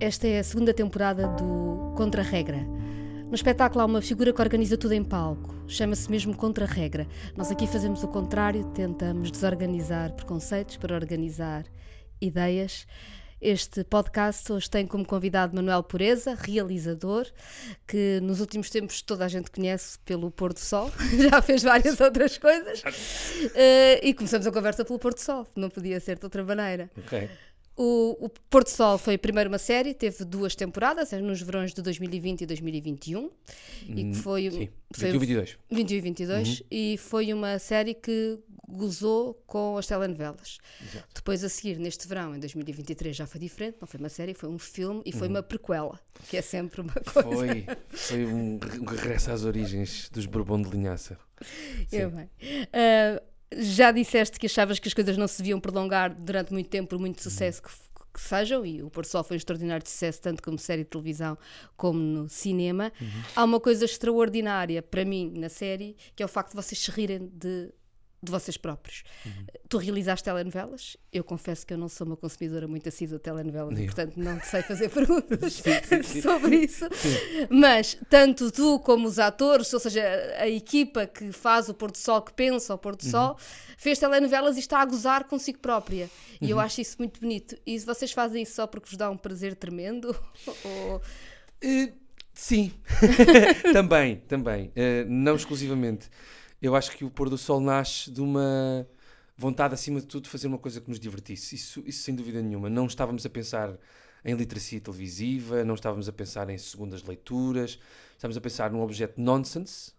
Esta é a segunda temporada do Contra-Regra. No espetáculo há uma figura que organiza tudo em palco. Chama-se mesmo Contra-Regra. Nós aqui fazemos o contrário, tentamos desorganizar preconceitos para organizar ideias. Este podcast hoje tem como convidado Manuel Pureza, realizador, que nos últimos tempos toda a gente conhece pelo Pôr do Sol, já fez várias outras coisas. Uh, e começamos a conversa pelo Pôr do Sol, não podia ser de outra maneira. Ok. O, o Porto Sol foi primeiro uma série, teve duas temporadas, nos verões de 2020 e 2021. E que foi, Sim, foi 21 22. 21 e 22. E foi uma série que gozou com as telenovelas. Exato. Depois, a seguir, neste verão, em 2023, já foi diferente, não foi uma série, foi um filme e foi uma prequela, que é sempre uma coisa. Foi, foi um, re- um regresso às origens dos Bourbon de Linhaça. Eu bem. Ah, já disseste que achavas que as coisas não se deviam prolongar durante muito tempo, por muito sucesso que, que sejam, e o Porto Sol foi um extraordinário sucesso, tanto como série de televisão como no cinema. Há uma coisa extraordinária para mim na série, que é o facto de vocês se rirem de, de vocês próprios. Tu realizaste telenovelas, eu confesso que eu não sou uma consumidora muito assídua de telenovelas, eu. portanto não te sei fazer perguntas Sim, sim, sim. sobre isso. Mas tanto tu como os atores, ou seja, a equipa que faz o Porto Sol, que pensa o Porto Uhum. Sol, fez telenovelas e está a gozar consigo própria. E Uhum. eu acho isso muito bonito. E se vocês fazem isso só porque vos dá um prazer tremendo? Ou... Eh, sim, também, também. Eh, não exclusivamente. Eu acho que o pôr do sol nasce de uma vontade, acima de tudo, de fazer uma coisa que nos divertisse. Isso, isso sem dúvida nenhuma. Não estávamos a pensar em literacia televisiva, não estávamos a pensar em segundas leituras, estávamos a pensar num objeto nonsense,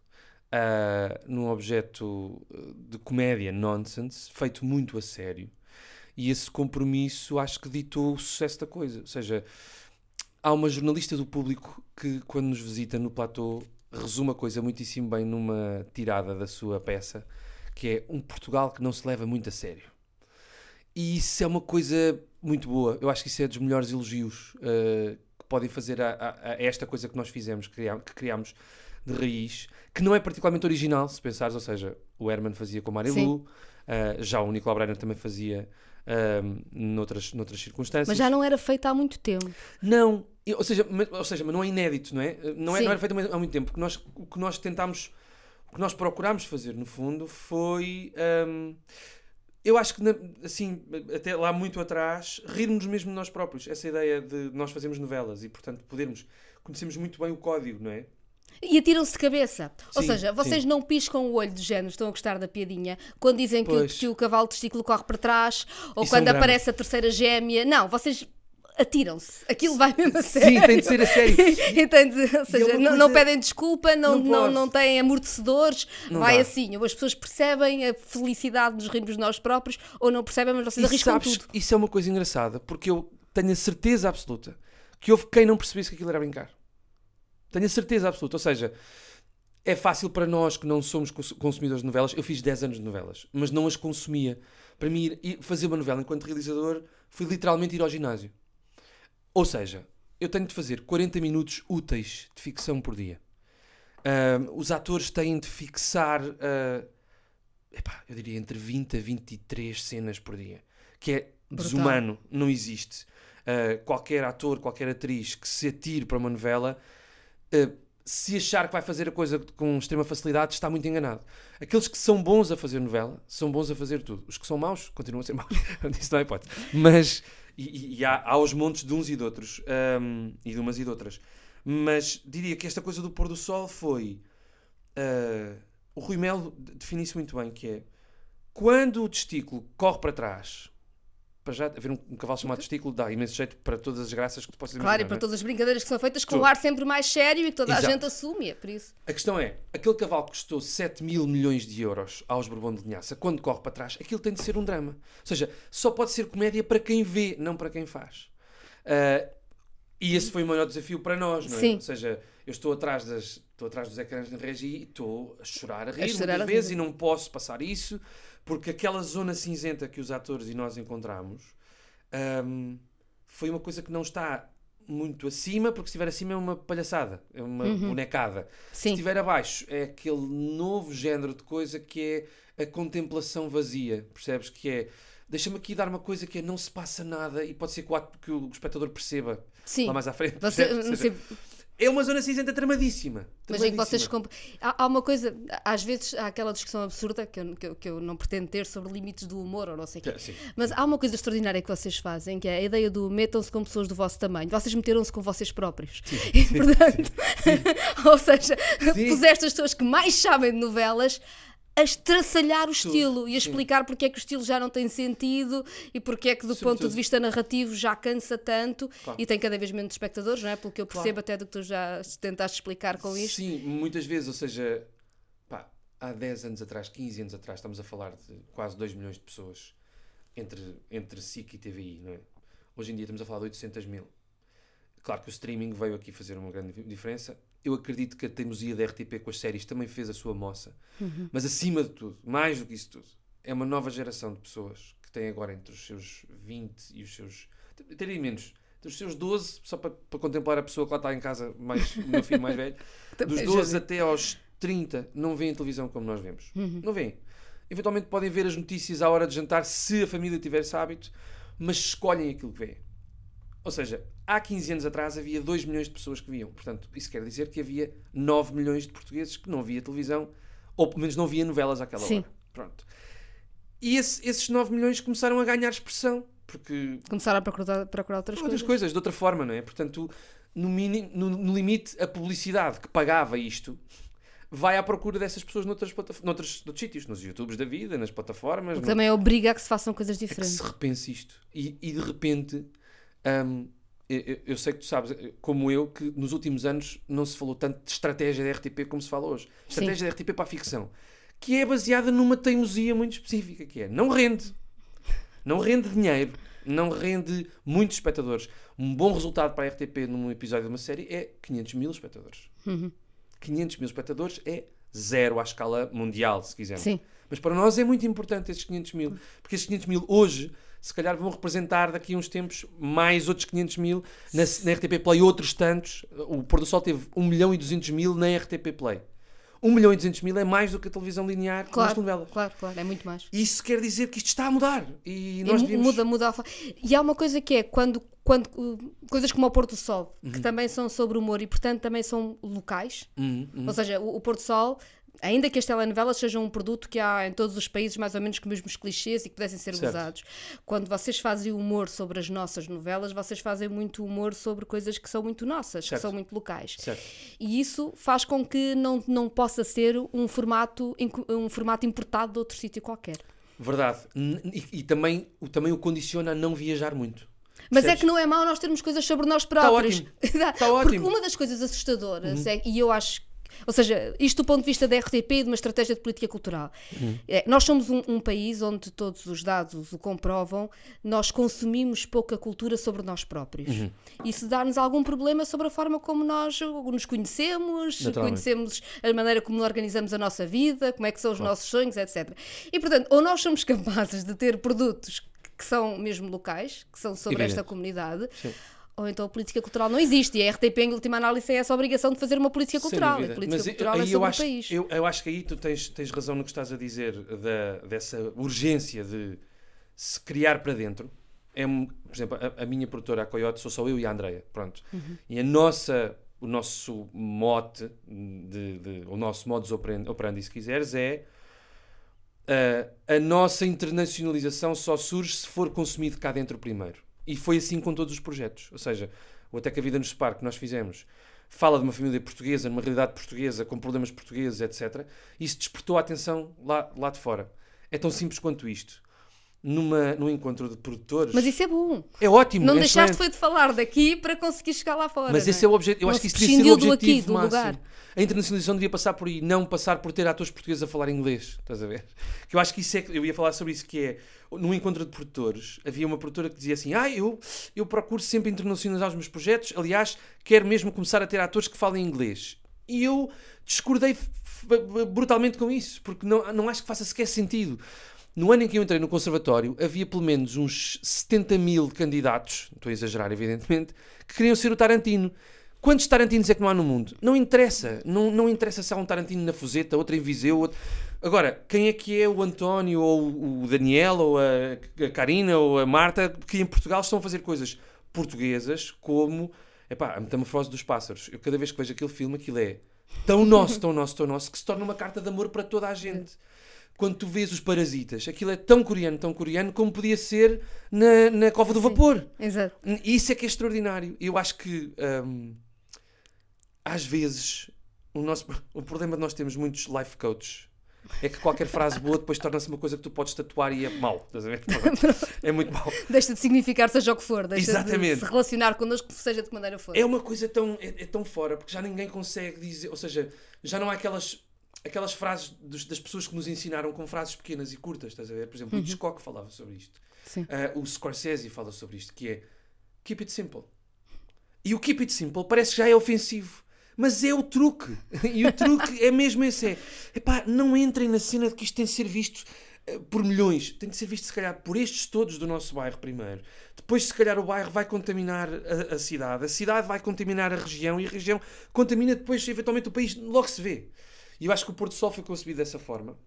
ah, num objeto eh, de comédia nonsense, feito muito a sério. E esse compromisso acho que ditou o sucesso da coisa. Ou seja, há uma jornalista do público que, quando nos visita no platô, resume a coisa muitíssimo bem numa tirada da sua peça, que é um Portugal que não se leva muito a sério. E isso é uma coisa muito boa. Eu acho que isso é dos melhores elogios eh, que podem fazer a, a- a esta coisa que nós fizemos, que criá- que criámos de raiz, que não é particularmente original, se pensares, ou seja, o Herman fazia com Marilu, eh, já o Nicolau Breiner também fazia eh, noutras, noutras circunstâncias. Mas já não era feito há muito tempo. Não, ou seja, mas, ou seja, mas não é inédito, não é? Não, é, não era feito há muito tempo. O que nós, o que nós tentámos, o que nós procurámos fazer, no fundo, foi. hum, eu acho que, assim, até lá muito atrás, rirmos mesmo de nós próprios. Essa ideia de nós fazermos novelas e, portanto, podermos. Conhecemos muito bem o código, não é? E atiram-se de cabeça. Ou Sim, seja, vocês sim. não piscam o olho de género, estão a gostar da piadinha, quando dizem que, que o cavalo testículo corre para trás, ou Isso é um quando aparece a terceira gêmea. Não, vocês atiram-se. Aquilo vai mesmo a sério. Sim, tem de ser a sério. E tem de- ou seja, uma não, coisa- não pedem desculpa, não, Não não, não têm amortecedores, Não vai dá. assim. Ou as pessoas percebem a felicidade de nos rirmos de nós próprios, ou não percebem, mas vocês E arriscam sabes, tudo. isso é uma coisa engraçada, porque eu tenho a certeza absoluta que houve quem não percebesse que aquilo era brincar. Tenho a certeza absoluta. Ou seja, é fácil para nós que não somos cons- consumidores de novelas. Eu fiz 10 anos de novelas, mas não as consumia. Para mim, fazer uma novela enquanto realizador foi literalmente ir ao ginásio. Ou seja, eu tenho de fazer 40 minutos úteis de ficção por dia. Ahm, os atores têm de fixar, ah, epá, eu diria, entre 20 a 23 cenas por dia. Que é Brutal. desumano, não existe. Ah, qualquer ator, qualquer atriz que se atire para uma novela, ah, se achar que vai fazer a coisa com extrema facilidade, está muito enganado. Aqueles que são bons a fazer novela, são bons a fazer tudo. Os que são maus, continuam a ser maus. Isso não é hipótese. Mas, e, e- há, há os montes de uns e de outros, ahm, e de umas e de outras. Mas diria que esta coisa do pôr do sol foi. ah, o Rui Melo define isso muito bem, que é quando o testículo corre para trás, para já haver um, um cavalo chamado testículo dá imenso jeito para todas as graças que tu possas Claro, e imaginar. para é? todas as brincadeiras que são feitas com um ar sempre mais sério e que toda a Exato. gente assume, é por isso. A questão é, aquele cavalo que custou 7 mil milhões de euros aos Bourbon de Linhaça, quando corre para trás, aquilo tem de ser um drama. Ou seja, só pode ser comédia para quem vê, não para quem faz. Ah, e esse foi o maior desafio para nós, não é? Sim. Ou seja, eu estou atrás, das, estou atrás dos ecrãs na regi e estou a chorar, a rir chorar, muitas a vezes e não posso passar isso, porque aquela zona cinzenta que os atores e nós encontramos ahm, foi uma coisa que não está muito acima, porque se estiver acima é uma palhaçada, é uma bonecada. Se Sim. estiver abaixo, é aquele novo género de coisa que é a contemplação vazia, percebes? Que é, deixa-me aqui dar uma coisa que é, não se passa nada e pode ser que o, ato- que o espectador perceba Sim. lá mais à frente. Você- É uma zona cinzenta tramadíssima. Mas é que vocês. tramadíssima. comp- Há, há uma coisa, às vezes há aquela discussão absurda que eu, que, eu, que eu não pretendo ter sobre limites do humor ou não sei o quê. É, sim. Mas há uma coisa extraordinária que vocês fazem, que é a ideia do metam-se com pessoas do vosso tamanho. Vocês meteram-se com vocês próprios. E, portanto, ou seja, Sim. puseste as pessoas que mais sabem de novelas a estraçalhar o estilo e a sim. explicar porque é que o estilo já não tem sentido e porque é que, do ponto Sobretudo- de vista narrativo, já cansa tanto Claro. e tem cada vez menos espectadores, não é? Pelo que eu Claro. percebo até do que tu já tentaste explicar com isto. Sim, muitas vezes, ou seja, pá, há 10 anos atrás, 15 anos atrás, estamos a falar de quase 2 milhões de pessoas entre, entre SIC e TVI, não é? Hoje em dia estamos a falar de 800 mil. Claro que o streaming veio aqui fazer uma grande diferença. Eu acredito que a teimosia da RTP com as séries também fez a sua moça. Mas acima de tudo, mais do que isso tudo, é uma nova geração de pessoas que têm agora entre os seus 20 e os seus. terem menos. Entre os seus 12, só para, para contemplar a pessoa que lá está em casa, mais, o meu filho mais velho, dos já 12 vi. até aos 30, não veem televisão como nós vemos. Não veem. Eventualmente podem ver as notícias à hora de jantar, se a família tiver esse hábito, mas escolhem aquilo que veem. Ou seja, há 15 anos atrás havia 2 milhões de pessoas que viam. Portanto, isso quer dizer que havia 9 milhões de portugueses que não via televisão, ou pelo menos não via novelas àquela Sim. hora. Pronto. E esse- esses 9 milhões começaram a ganhar expressão, porque Começaram a procurar, procurar outras, outras coisas. coisas, de outra forma, não é? Portanto, no, mini, no, no limite, a publicidade que pagava isto vai à procura dessas pessoas noutras, plataformas, noutros, noutros sítios, nos YouTubes da vida, nas plataformas. No- também obriga a que se façam coisas é que diferentes. se repense isto. E, e de repente, hum, eu, sei que tu sabes, como eu, que nos últimos anos não se falou tanto de estratégia da RTP como se fala hoje. Estratégia da RTP para a ficção. Que é baseada numa teimosia muito específica, que é não rende. Não rende dinheiro. Não rende muitos espectadores. Um bom resultado para a RTP num episódio de uma série é 500 mil espectadores. Uhum. 500 mil espectadores é zero à escala mundial, se quisermos. Mas para nós é muito importante esses 500 mil, porque esses 500 mil hoje, se calhar, vão representar daqui a uns tempos mais outros 500 mil na, na RTP Play, outros tantos. O Pôr do Sol teve 1 milhão e 200 mil na RTP Play. 1 milhão e 200 mil é mais do que a televisão linear nas Claro, novelas. claro, claro, é muito mais. Isso quer dizer que isto está a mudar. E E nós devíamos... Muda, muda a E há uma coisa que é quando, quando uh, coisas como o Porto do Sol, que Uhum. também são sobre humor e portanto também são locais. Uhum, uhum. Ou seja, o, o Porto Sol, ainda que as telenovelas sejam um produto que há em todos os países mais ou menos com os mesmos clichês e que pudessem ser Certo. usados, quando vocês fazem humor sobre as nossas novelas, vocês fazem muito humor sobre coisas que são muito nossas, Certo. que são muito locais. Certo. E isso faz com que não, não possa ser um formato, um formato importado de outro sítio qualquer. Verdade. E, e também, o- também o condiciona a não viajar muito. Mas é que não é mau nós termos coisas sobre nós próprios. ótimo. Exato. Está Porque ótimo. Uhum. uma das coisas assustadoras, é, e eu acho. Ou seja, isto do ponto de vista da RTP e de uma estratégia de política cultural. Uhum. É, nós somos um, um país onde todos os dados o comprovam, nós consumimos pouca cultura sobre nós próprios. Uhum. Isso dá-nos algum problema sobre a forma como nós nos conhecemos, conhecemos a maneira como organizamos a nossa vida, como é que são os nossos sonhos, etc. E portanto, ou nós somos capazes de ter produtos que são mesmo locais, que são sobre Evidente. esta comunidade, Sim. Ou então a política cultural não existe. E a RTP, em última análise, é essa obrigação de fazer uma política cultural. A política Mas cultural é eu sobre acho, o país. Eu, eu acho que aí tu tens, tens razão no que estás a dizer da, dessa urgência de se criar para dentro. É, por exemplo, a, a minha produtora, a Coyote, sou só eu e a Andreia. Pronto. Uhum. E a nossa, o nosso mote, de, de- o nosso modus operandi, operandi, se quiseres, é a, a nossa internacionalização só surge se for consumido cá dentro primeiro. E foi assim com todos os projetos. Ou seja, o Até que a Vida nos Separe, que nós fizemos, fala de uma família portuguesa, numa realidade portuguesa, com problemas portugueses, etc. Isso despertou a atenção lá, lá de fora. É tão simples quanto isto. Numa, num encontro de produtores. Mas isso é bom. é ótimo. Não é deixaste excelente. foi de falar daqui para conseguir chegar lá fora. Mas não esse é o objetivo. Eu Não acho que isso devia ser o objetivo aqui, do máximo. lugar. A internacionalização devia passar por aí, não passar por ter atores portugueses a falar inglês. Estás a ver? Que eu acho que isso é. que- Eu ia falar sobre isso, que é. Num encontro de produtores, havia uma produtora que dizia assim: Ah, eu, eu procuro sempre internacionalizar os meus projetos. Aliás, quero mesmo começar a ter atores que falem inglês. E eu discordei brutalmente com isso, porque não, não acho que faça sequer sentido. No ano em que eu entrei no conservatório, havia pelo menos uns 70 mil candidatos, estou a exagerar, evidentemente, que queriam ser o Tarantino. Quantos Tarantinos é que não há no mundo? Não interessa. Não, não interessa se há um Tarantino na Fuseta, outro em Viseu. Outro... Agora, quem é que é o António, ou o Daniel, ou a, a Karina, ou a Marta, que em Portugal estão a fazer coisas portuguesas como epá, a metamorfose dos pássaros. Eu cada vez que vejo aquele filme, aquilo é tão nosso, tão nosso, tão nosso, que se torna uma carta de amor para toda a gente. Quando tu vês os parasitas, aquilo é tão coreano, tão coreano, como podia ser na, na Cova do Vapor. Exato. E isso é que é extraordinário. Eu acho que hum, às vezes o, nosso, o problema de nós termos muitos life coaches é que qualquer frase boa depois torna-se uma coisa que tu podes tatuar e é mau. Estás a ver? É muito mau. Deixa de significar seja o que for, deixa Exatamente. de se relacionar connosco, seja de que maneira for. É uma coisa tão, é, é tão fora, porque já ninguém consegue dizer, ou seja, já não há aquelas, aquelas frases dos- das pessoas que nos ensinaram com frases pequenas e curtas, estás a ver? Por exemplo, o Hitchcock falava sobre isto. Sim. Ah, o Scorsese fala sobre isto, que é keep it simple. E o keep it simple parece que já é ofensivo. Mas é o truque. E o truque é mesmo esse. É, epá, não entrem na cena de que isto tem de ser visto eh, por milhões. Tem de ser visto, se calhar, por estes todos do nosso bairro primeiro. Depois, se calhar, o bairro vai contaminar a, a cidade. A cidade vai contaminar a região. E a região contamina depois, eventualmente, o país. Logo se vê. E eu acho que o Porto Sol foi concebido dessa forma.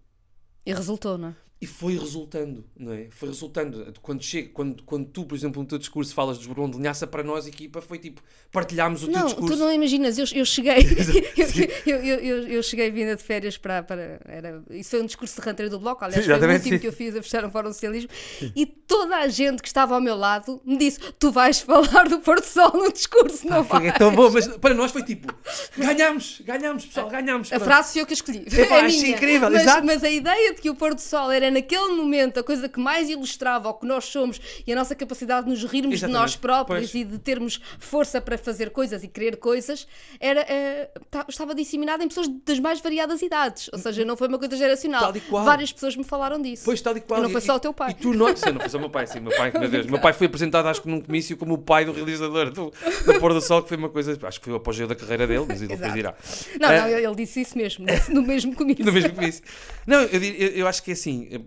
E resultou, não é? E foi resultando, não é? Foi resultando. Quando, chega, quando, quando tu, por exemplo, no teu discurso falas dos Borbão de Linhaça, para nós, equipa, foi tipo, partilhámos o teu Não, discurso. tu não imaginas, eu, eu cheguei, eu, eu, eu, eu, cheguei vinda de férias para, para era, isso foi um discurso de ranteiro do bloco, aliás, Sim, foi o último sim. que eu fiz a fechar um fórum de socialismo, e toda a gente que estava ao meu lado me disse, tu vais falar do Porto Sol no discurso, não Foi- vais. É tão bom, mas para nós foi tipo, ganhámos, ganhámos, pessoal, ganhámos. A frase foi eu que escolhi. É minha. incrível, mas, exato. mas a ideia de que o Porto Sol era naquele momento a coisa que mais ilustrava o que nós somos e a nossa capacidade de nos rirmos Exatamente. de nós próprios Pois. e de termos força para fazer coisas e querer coisas, era, eh, ta- estava disseminada em pessoas das mais variadas idades. Ou seja, não foi uma coisa geracional. Várias pessoas me falaram disso. Pois, tal e qual. E não foi só o teu pai. E tu não, sim, não foi só o meu pai, sim, meu pai, meu Deus. Meu pai foi apresentado, acho que num comício, como o pai do realizador do, do Pôr do Sol, que foi uma coisa, acho que foi o apogeu da carreira dele, mas ele depois dirá. Não, não, ele ele disse isso mesmo, no mesmo comigo. No mesmo comício. Não, eu, eu, eu acho que é assim.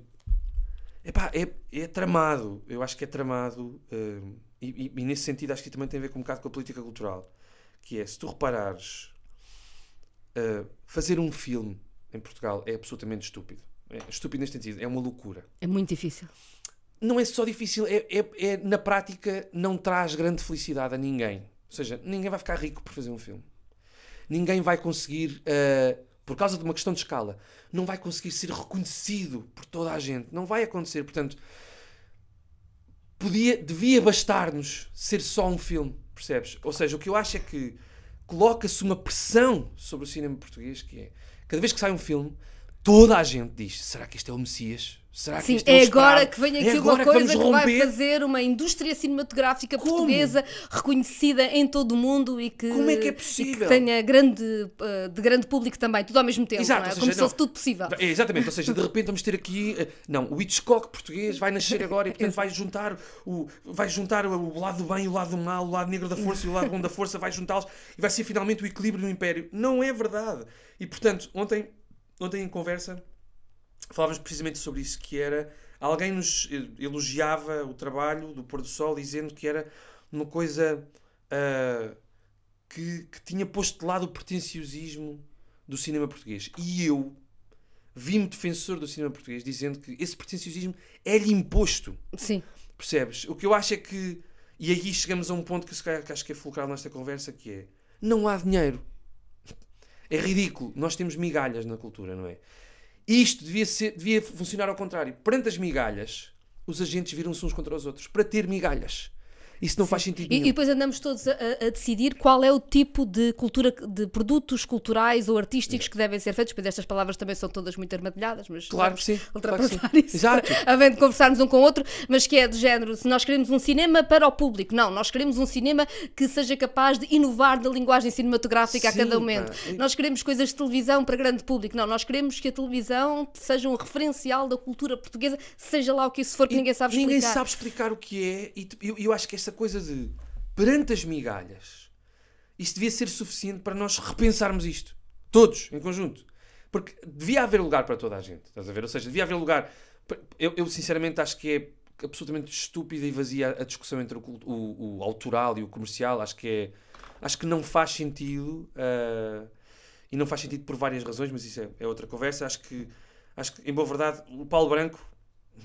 É- Epá, é, é tramado. Eu acho que é tramado. e, e- e nesse sentido acho que também tem a ver com um bocado com a política cultural. Que é, se tu reparares, uh, fazer um filme em Portugal é absolutamente estúpido. É estúpido neste sentido. É uma loucura. É muito difícil. Não é só difícil, é, é- é- na prática não traz grande felicidade a ninguém. Ou seja, ninguém vai ficar rico por fazer um filme. Ninguém vai conseguir, uh, por causa de uma questão de escala, não vai conseguir ser reconhecido por toda a gente. Não vai acontecer. Portanto, podia, devia bastar-nos ser só um filme, percebes? Ou seja, o que eu acho é que coloca-se uma pressão sobre o cinema português que é, cada vez que sai um filme, toda a gente diz, será que este é o Messias? Será que Sim, é, é agora que vem É aqui agora uma que coisa vamos que, vai romper?" fazer uma indústria cinematográfica Como? portuguesa reconhecida em todo o mundo e que, Como é que é possível? que tenha grande, eh, de grande público também, tudo ao mesmo tempo, Exato, é? seja, como se fosse tudo possível. É, exatamente, ou seja, de repente vamos ter aqui. eh, Não, o Hitchcock português vai nascer agora e portanto vai juntar o, vai juntar o lado do bem e o lado do mal, o lado negro da força e o lado bom da força, vai juntá-los e vai ser finalmente o equilíbrio no Império. Não é verdade. E portanto, ontem, ontem em conversa falávamos precisamente sobre isso, que era alguém nos elogiava o trabalho do Pôr do Sol dizendo que era uma coisa ah, que, que tinha posto de lado o pretenciosismo do cinema português. E eu vi-me defensor do cinema português dizendo que esse pretenciosismo é-lhe imposto. Sim, Percebes? O que eu acho é que. E aí chegamos a um ponto que, se calhar, que acho que é fulcral nesta conversa, que é não há dinheiro. É ridículo. Nós temos migalhas na cultura, não é? Isto devia, ser, devia funcionar ao contrário. Perante as migalhas, os agentes viram-se uns contra os outros para ter migalhas. Isso não faz sentido E, e nenhum. depois andamos todos a, a- a decidir qual é o tipo de cultura, de produtos culturais ou artísticos que devem ser feitos. Depois estas palavras também são todas muito armadilhadas, mas Claro que sim, claro que ultrapassar sim. isso, Exato. havendo de conversarmos um com o outro, mas que é do género, se nós queremos um cinema para o público, não, nós queremos um cinema que seja capaz de inovar na linguagem cinematográfica a Sim, cada pá. momento. E- Nós queremos coisas de televisão para grande público, não, nós queremos que a televisão seja um referencial da cultura portuguesa, seja lá o que isso for, que E ninguém sabe explicar. Ninguém sabe explicar o que é. E eu, eu acho que essa coisa de perante as migalhas, isso devia ser suficiente para nós repensarmos isto. Todos, em conjunto. Porque devia haver lugar para toda a gente. Estás a ver? Ou seja, devia haver lugar. Eu, eu, sinceramente acho que é absolutamente estúpida e vazia a discussão entre o, o- o autoral e o comercial. Acho que é. Acho que não faz sentido. ah, e não faz sentido por várias razões, mas isso é, é outra conversa. Acho que Acho que, em boa verdade, o Paulo Branco,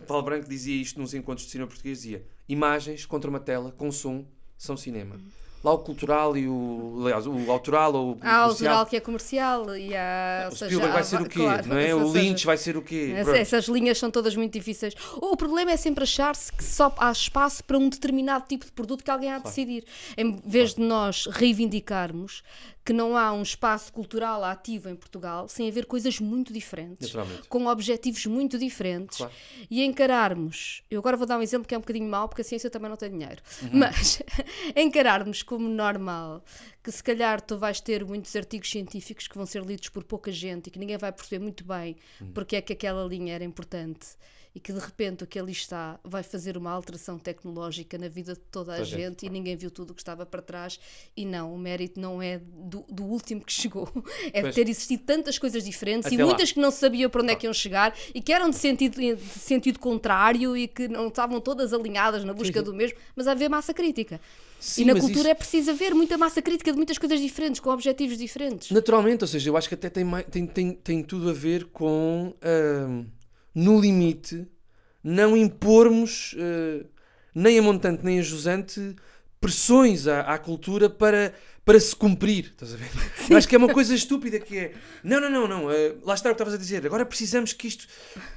Paulo Branco dizia isto nos encontros de cinema português, dizia imagens contra uma tela com som são cinema. Lá o cultural e o, aliás, o autoral ou o Há o autoral que é comercial e há. o seja, Spielberg vai ser o quê? claro, não é? O seja, Lynch vai ser o quê? Essa- Pronto. Essas linhas são todas muito difíceis. O problema é sempre achar-se que só há espaço para um determinado tipo de produto que alguém há de decidir. Em vez de nós reivindicarmos que não há um espaço cultural ativo em Portugal sem haver coisas muito diferentes, com objetivos muito diferentes Claro. e encararmos. Eu agora vou dar um exemplo que é um bocadinho mau, porque a ciência também não tem dinheiro, Uhum. mas encararmos como normal que se calhar tu vais ter muitos artigos científicos que vão ser lidos por pouca gente e que ninguém vai perceber muito bem Hum. porque é que aquela linha era importante e que de repente o que ali está vai fazer uma alteração tecnológica na vida de toda a a gente, gente e ninguém viu tudo o que estava para trás e não, o mérito não é do, do último que chegou, é Pois. de ter existido tantas coisas diferentes e Até lá. muitas que não sabiam para onde é que iam chegar e que eram de sentido, de sentido contrário e que não estavam todas alinhadas na busca do mesmo, mas haver massa crítica. Sim, e na cultura isso- é preciso haver muita massa crítica de muitas coisas diferentes, com objetivos diferentes. Naturalmente, ou seja, eu acho que até tem, tem, tem, tem tudo a ver com, ahm, no limite, não impormos, ah, nem a montante nem a jusante, pressões à, à cultura para, para se cumprir. Estás a ver? Eu acho que é uma coisa estúpida que é. Não, não, não, não. ah, lá está o que estavas a dizer. Agora precisamos que isto.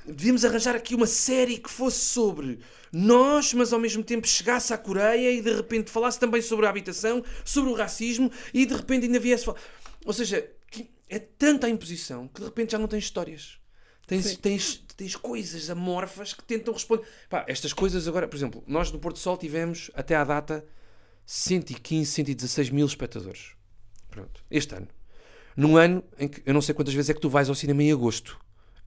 Devíamos arranjar aqui uma série que fosse sobre nós, mas ao mesmo tempo chegasse à Coreia e de repente falasse também sobre a habitação, sobre o racismo e de repente ainda viesse. Ou seja, é tanta a imposição que de repente já não tens histórias. Tens, Sim. tens, tens coisas amorfas que tentam responder. Pá, estas coisas agora, por exemplo, nós no Porto Sol tivemos até à data 115, 116 mil espectadores. Pronto, este ano. Num ano em que eu não sei quantas vezes é que tu vais ao cinema em agosto.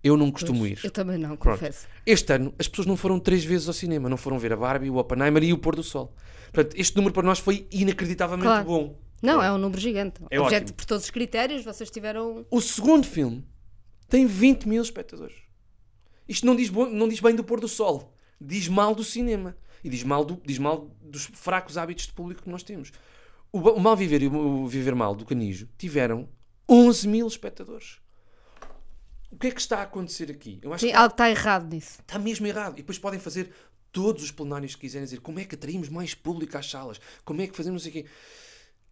Eu não costumo ir. Eu também não, Pronto. confesso. Este ano as pessoas não foram três vezes ao cinema, não foram ver a Barbie, o Oppenheimer e o Pôr do Sol. Portanto, este número para nós foi inacreditavelmente Claro. bom. Não, Pronto. é um número gigante. É Objeto ótimo. por todos os critérios, vocês tiveram. O segundo filme tem 20 mil espectadores. Isto não diz, bo- não diz bem do pôr do sol. Diz mal do cinema. E diz mal, do- diz mal dos fracos hábitos de público que nós temos. O, o Mal Viver e o, o Viver Mal do Canijo tiveram 11 mil espectadores. O que é que está a acontecer aqui? Eu acho Sim, que algo está errado nisso. Está mesmo errado. E depois podem fazer todos os plenários que quiserem dizer como é que atraímos mais público às salas, como é que fazemos não sei o quê.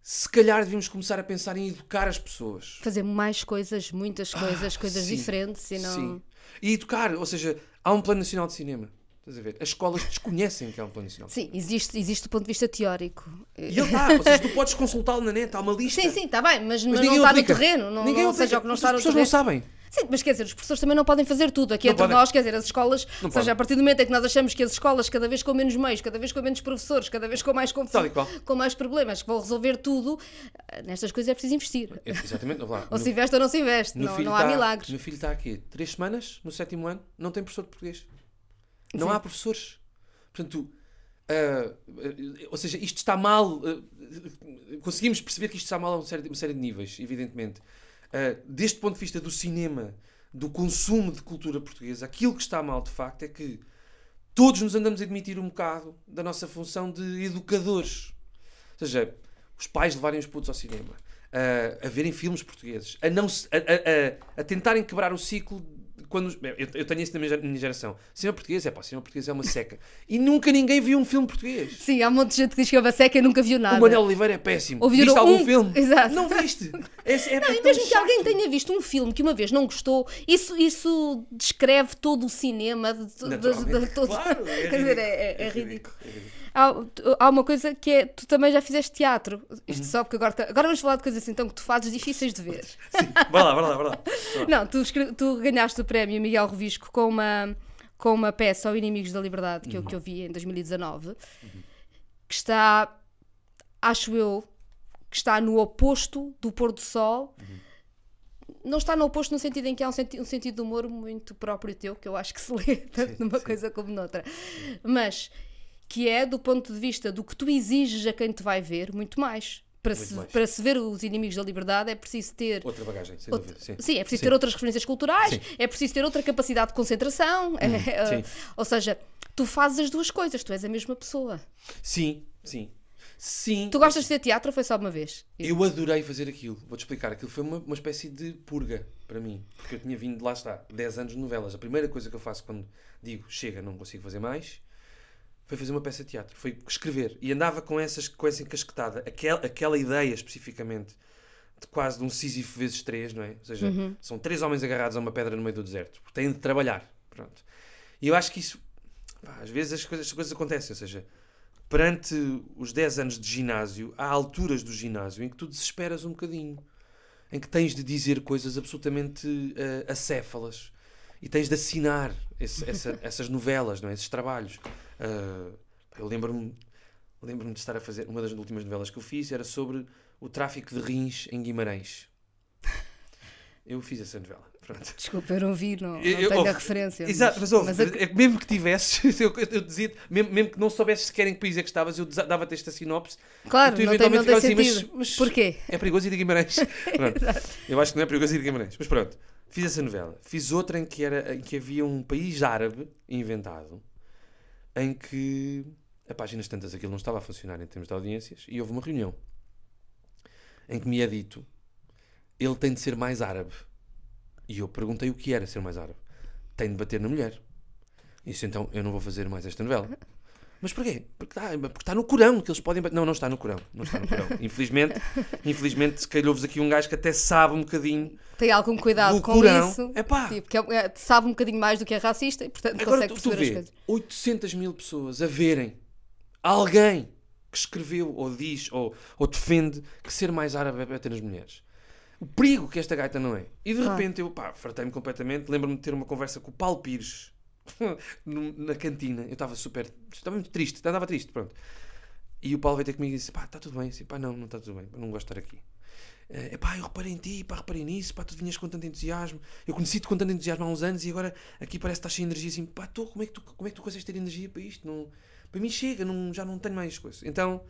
Se calhar devíamos começar a pensar em educar as pessoas. Fazer mais coisas, muitas coisas, coisas Ah, Sim, diferentes e não. Sim. E educar, ou seja, há um plano nacional de cinema. Estás a ver? As escolas desconhecem que há um plano nacional. Sim, existe, existe do ponto de vista teórico. E ele está, ou seja, tu podes consultá-lo na net, há uma lista. Sim, sim, está bem, mas, mas não ninguém está no terreno. Não, Ninguém não seja o que não As está no pessoas terreno. não sabem. Sim, mas quer dizer, os professores também não podem fazer tudo. Aqui Não entre podem. nós, quer dizer, as escolas, Não ou seja, podem. a partir do momento em que nós achamos que as escolas, cada vez com menos meios, cada vez com menos professores, cada vez com mais confusão, com mais problemas, que vão resolver tudo, eh, nestas coisas é preciso investir. É, Exatamente. Lá. Ou No- se investe ou não se investe. Não, não há está- milagres. Meu filho está aqui três semanas, no sétimo ano, não tem professor de português. Não Sim. há professores. Portanto, ah, ou seja, isto está mal. ah, conseguimos perceber que isto está mal a uma série, de- uma série de níveis, evidentemente. Ah, deste ponto de vista do cinema, do consumo de cultura portuguesa, aquilo que está mal de facto é que todos nos andamos a admitir um bocado da nossa função de educadores. Ou seja, os pais levarem os putos ao cinema, a, a verem filmes portugueses, a, não a- a- a tentarem quebrar o ciclo. Quando, eu, eu tenho isso na minha gera- minha geração. Cinema português é pá, cinema português é uma seca. E nunca ninguém viu um filme português. Sim, há um monte de gente que diz que é uma seca e nunca viu nada. O Manel Oliveira é péssimo. Ouviram Viste algum um- filme? Exato. Não viste? É, é, Não, é e mesmo que chato. alguém tenha visto um filme que uma vez não gostou, isso, isso descreve todo o cinema de, de- de- de todo- Claro, é Quer dizer, ridículo, é, é- é é ridículo. ridículo, é ridículo. Há, há uma coisa que é, tu também já fizeste teatro. Uhum. Isto só porque agora, agora vamos falar de coisas então que tu fazes difíceis de ver. Sim, vai lá, vai lá, vai lá. Não, tu, tu ganhaste o prémio Miguel Revisco com uma, com uma peça, O Inimigos da Liberdade, que, eu, que eu vi em 2019, que está, acho eu, que está no oposto do pôr do sol. Não está no oposto no sentido em que há um, senti um sentido de humor muito próprio teu, que eu acho que se lê tanto numa coisa como noutra. Mas que é do ponto de vista do que tu exiges a quem te vai ver, muito mais. Para, Muito se, mais. para se ver os inimigos da liberdade é preciso ter Outra bagagem, sem Outra- dúvida. Sim, Sim, é preciso Sim. ter outras referências culturais, Sim. é preciso ter outra capacidade de concentração. é, sim. ou seja, tu fazes as duas coisas, tu és a mesma pessoa. Sim, sim. Sim. Tu gostas de fazer teatro ou foi só uma vez? Eu adorei fazer aquilo. Vou-te explicar. Aquilo foi uma, uma espécie de purga para mim. Porque eu tinha vindo, lá está, 10 anos de novelas. A primeira coisa que eu faço quando digo chega, não consigo fazer mais, foi fazer uma peça de teatro. Foi escrever. E andava com, essas, com essa encasquetada. Aquela, aquela ideia especificamente de quase de um Sísifo vezes três, não é? Ou seja, são três homens agarrados a uma pedra no meio do deserto. Têm de trabalhar. Pronto. E eu acho que isso. pá, às vezes as coisas, as coisas acontecem. Ou seja, perante os 10 anos de ginásio, há alturas do ginásio em que tu desesperas um bocadinho. Em que tens de dizer coisas absolutamente eh, acéfalas. E tens de assinar esse- essa- essas novelas, não é? esses trabalhos. Ah, eu lembro-me lembro-me de estar a fazer. Uma das últimas novelas que eu fiz era sobre o tráfico de rins em Guimarães. Eu fiz essa novela. Pronto. Desculpa, eu não vi, não, não Eu- tenho a ouve, referência. Exato, mas, ouve, mas a- é que mesmo que tivesses, eu, eu dizia mesmo, mesmo que não soubesses sequer em que país é que estavas, eu dava-te esta sinopse. claro, tu não tem, não tem assim, mas- mas- Porquê? É perigoso ir a Guimarães. Eu acho que não é perigoso ir a Guimarães. Mas pronto, fiz essa novela. Fiz outra em que, era, em que havia um país árabe inventado em que a páginas tantas aquilo não estava a funcionar em termos de audiências e houve uma reunião em que me é dito ele tem de ser mais árabe. E eu perguntei o que era ser mais árabe. Tem de bater na mulher. Isso então eu não vou fazer mais esta novela. Mas porquê? Porque está, porque está no Corão que eles podem. Não, não está no Corão. Não está no Corão. Infelizmente, infelizmente, se calhou-vos aqui um gajo que até sabe um bocadinho. Tem algum cuidado Do com Corão. isso. Epá. Tipo, que é- é- sabe um bocadinho mais do que é racista e, portanto, Agora consegue tu, tu perceber as vê coisas. 800 mil pessoas a verem alguém que escreveu ou diz ou, ou defende que ser mais árabe é bater nas mulheres. O perigo que esta gaita não é. E de repente eu, pá, fartei-me completamente. Lembro-me de ter uma conversa com o Paulo Pires na cantina. Eu estava super. Estava triste, andava triste, pronto. E o Paulo veio ter comigo e disse: pá, está tudo bem. Assim, pá, não, não está tudo bem, não gosto de estar aqui. É pá, eu reparei em ti, pá, reparei nisso, pá, tu vinhas com tanto entusiasmo. Eu conheci-te com tanto entusiasmo há uns anos e agora aqui parece que estás sem energia. Assim, pá, tô, como, é que tu, como é que tu consegues ter energia para isto? Não, para mim chega, não, já não tenho mais coisas. Então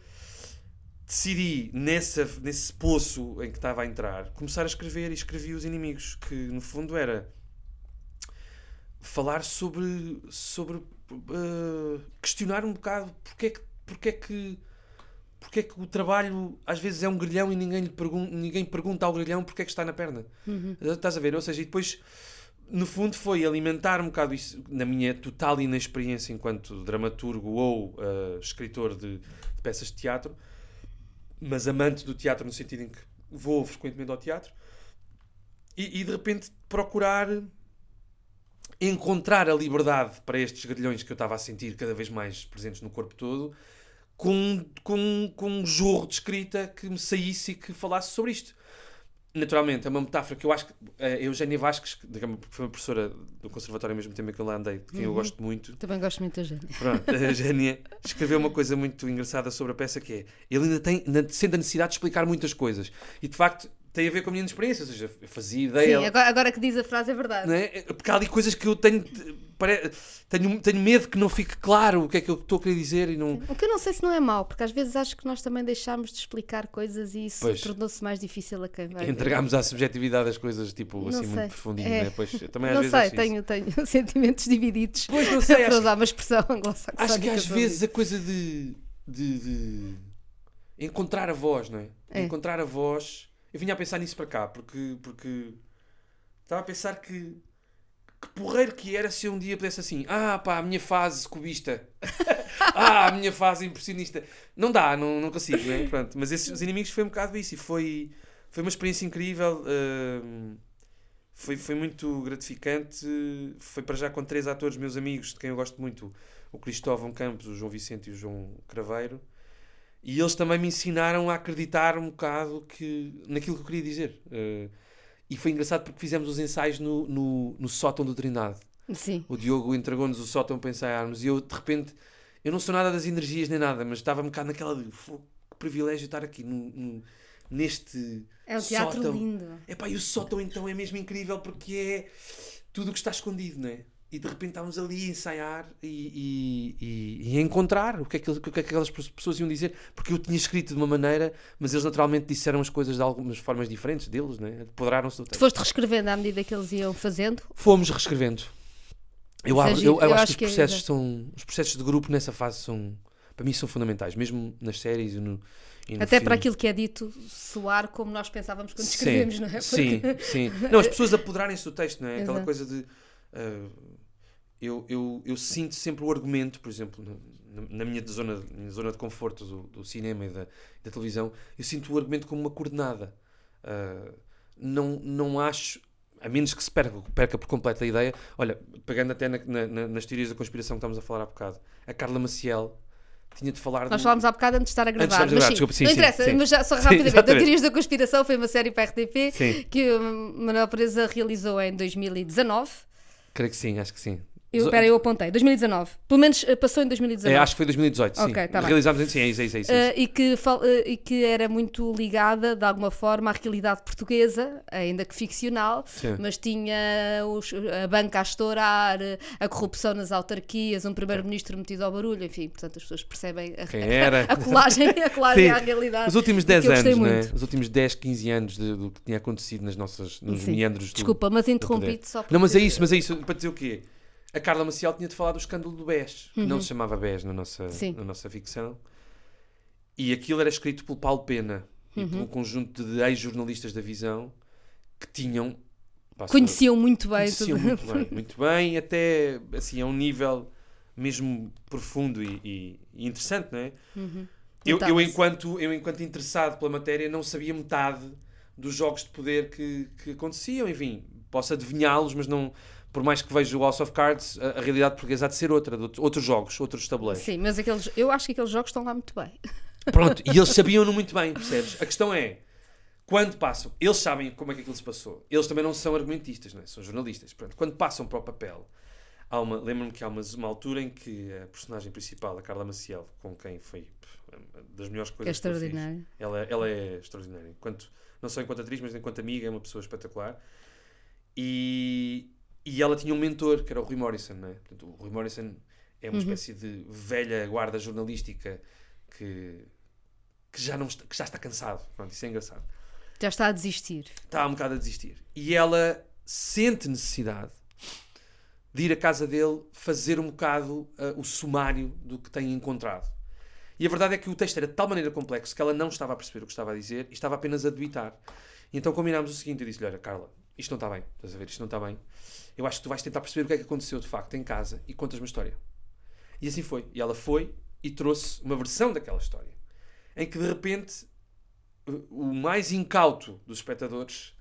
decidi, nessa, nesse poço em que estava a entrar, começar a escrever e escrevi Os Inimigos, que no fundo era falar sobre, sobre eh, questionar um bocado porque é que, porque é que porque é que o trabalho às vezes é um grilhão e ninguém, lhe pergun ninguém pergunta ao grilhão porque é que está na perna. Estás a ver? Ou seja, e depois, no fundo, foi alimentar um bocado isso na minha total inexperiência enquanto dramaturgo ou eh, escritor de, de peças de teatro, mas amante do teatro no sentido em que vou frequentemente ao teatro, e, e de repente procurar encontrar a liberdade para estes grilhões que eu estava a sentir cada vez mais presentes no corpo todo, com, com, com um jorro de escrita que me saísse e que falasse sobre isto. Naturalmente, é uma metáfora que eu acho que a Eugénia Vasques, que foi uma professora do Conservatório ao mesmo tempo em que eu lá andei, de quem eu gosto muito, Também gosto muito da gente. Pronto, a Eugénia escreveu uma coisa muito engraçada sobre a peça que é ele ainda tem, ainda sente a necessidade de explicar muitas coisas. E de facto tem a ver com a minha experiência, ou seja, eu fazia Sim, ideia. agora, agora que diz a frase é verdade. é? Porque há ali coisas que eu tenho, tenho, tenho medo que não fique claro o que é que eu estou a querer dizer e não. O que eu não sei se não é mau, porque às vezes acho que nós também deixámos de explicar coisas e isso tornou-se mais difícil a quem vai. Entregámos à subjetividade as coisas tipo Não assim sei. muito profundinho, É. né? Pois, também às Não vezes sei, tenho, tenho sentimentos divididos. Pois não sei, para usar uma expressão anglo-saxónica. acho que às vezes a coisa de, de, de encontrar a voz, não é? É. Encontrar a voz. Eu vinha a pensar nisso para cá, porque, porque estava a pensar que que porreiro que era se eu um dia pudesse assim, ah pá, a minha fase cubista, ah, a minha fase impressionista. Não dá, não, não consigo, né? Pronto, mas esses, os inimigos foi um bocado isso e foi, foi uma experiência incrível. hum, foi, foi muito gratificante. Foi para já com três atores, meus amigos, de quem eu gosto muito: o Cristóvão Campos, o João Vicente e o João Craveiro. E eles também me ensinaram a acreditar um bocado que, naquilo que eu queria dizer. Uh, e foi engraçado porque fizemos os ensaios no, no, no sótão do Trindade. Sim. O Diogo entregou-nos o sótão para ensaiarmos e eu, de repente, eu não sou nada das energias nem nada, mas estava um bocado naquela de "Fogo, que privilégio estar aqui no- no- neste É um teatro sótão. lindo. Epá, e o sótão então é mesmo incrível porque é tudo o que está escondido, não é? E de repente estávamos ali a ensaiar e, e, e- e a encontrar o que, é que, o que é que aquelas pessoas iam dizer, porque eu tinha escrito de uma maneira, mas eles naturalmente disseram as coisas de algumas formas diferentes deles, não é? Apoderaram-se do Tu texto. foste reescrevendo à medida que eles iam fazendo. Fomos reescrevendo. Eu, é abro- eu, eu Eu acho, acho que os é processos exato. são. Os processos de grupo nessa fase são para mim são fundamentais, mesmo nas séries e no, Até filme. para aquilo que é dito soar como nós pensávamos quando escrevemos, não é? Sim, sim. Não, as pessoas apoderarem-se do texto, não é? Aquela Exato. coisa de. Ah, eu, eu, eu sinto sempre o argumento, por exemplo, na, na- minha zona, minha zona de conforto do, do cinema e da, da televisão, eu sinto o argumento como uma coordenada. Ah, não, não acho. A menos que se perca, perca por completo a ideia. Olha, pegando até na- na- na- nas teorias da conspiração que estamos a falar há bocado, a Carla Maciel tinha de falar Nós de- falámos há bocado antes de estar a de gravar, estarmos a mas gravar, sim, desculpa, sim, não sim, interessa, sim. mas já só rapidamente. a. Teorias da Conspiração foi uma série para a RTP que o Manuel Pereza realizou em 2019. Creio que sim, acho que sim. Eu, espera, eu apontei, 2019. Pelo menos eh, passou em 2019. É, acho que foi 2018, sim. Ok, tá bem. Realizámos, sim, é isso, é isso. É isso. Eh, e, que, fal- eh, e que era muito ligada, de alguma forma, à realidade portuguesa, ainda que ficcional, Sim. mas tinha os- a banca a estourar, a corrupção nas autarquias, um primeiro-ministro metido ao barulho, enfim, portanto as pessoas percebem a, Quem era? a colagem, a colagem à realidade. Os últimos que 10 eu gostei anos, né? Os últimos 10, 15 anos de- do que tinha acontecido nas nossas, nos Sim. meandros do- Desculpa, mas do interrompi-te poder. só Não, mas é porque- isso, mas é isso. Para dizer o quê? A Carla Maciel tinha de falar do escândalo do BES, que não se chamava BES na nossa, Uhum. Sim. na nossa ficção. E aquilo era escrito pelo Paulo Pena e Uhum. por um conjunto de ex-jornalistas da visão que tinham. pá, Conheciam muito bem conheciam tudo. muito bem, muito bem, até assim, a um nível mesmo profundo e, e- e interessante, não é? Uhum. Eu, eu, enquanto, eu, enquanto interessado pela matéria, não sabia metade dos jogos de poder que, que aconteciam. Enfim, posso adivinhá-los, mas não. Por mais que veja o House of Cards, a, a realidade portuguesa há de ser outra, de outro- outros jogos, outros tabuleiros. Sim, mas aqueles, eu acho que aqueles jogos estão lá muito bem. Pronto, e eles sabiam-no muito bem, percebes? A questão é, quando passam, eles sabem como é que aquilo se passou. Eles também não são argumentistas, não é? são jornalistas. Pronto, quando passam para o papel, há uma, lembro-me que há uma, uma altura em que a personagem principal, a Carla Maciel, com quem foi das melhores é coisas que eu fiz, extraordinário. ela, ela é extraordinária. Enquanto, não só enquanto atriz, mas enquanto amiga, é uma pessoa espetacular. E, e ela tinha um mentor, que era o Rui Morrison. Não é? Portanto, o Rui Morrison é uma espécie de velha guarda jornalística que, que, já, não está, que já está cansado. Pronto, isso é engraçado. Já está a desistir. Está um bocado a desistir. E ela sente necessidade de ir à casa dele fazer um bocado ah, o sumário do que tem encontrado. E a verdade é que o texto era de tal maneira complexo que ela não estava a perceber o que estava a dizer e estava apenas a debitar. E então combinámos o seguinte: eu disse-lhe, olha, Carla, isto não está bem, estás a ver, isto não está bem. Eu acho que tu vais tentar perceber o que é que aconteceu de facto em casa e contas uma história. E assim foi. E ela foi e trouxe uma versão daquela história em que de repente o mais incauto dos espectadores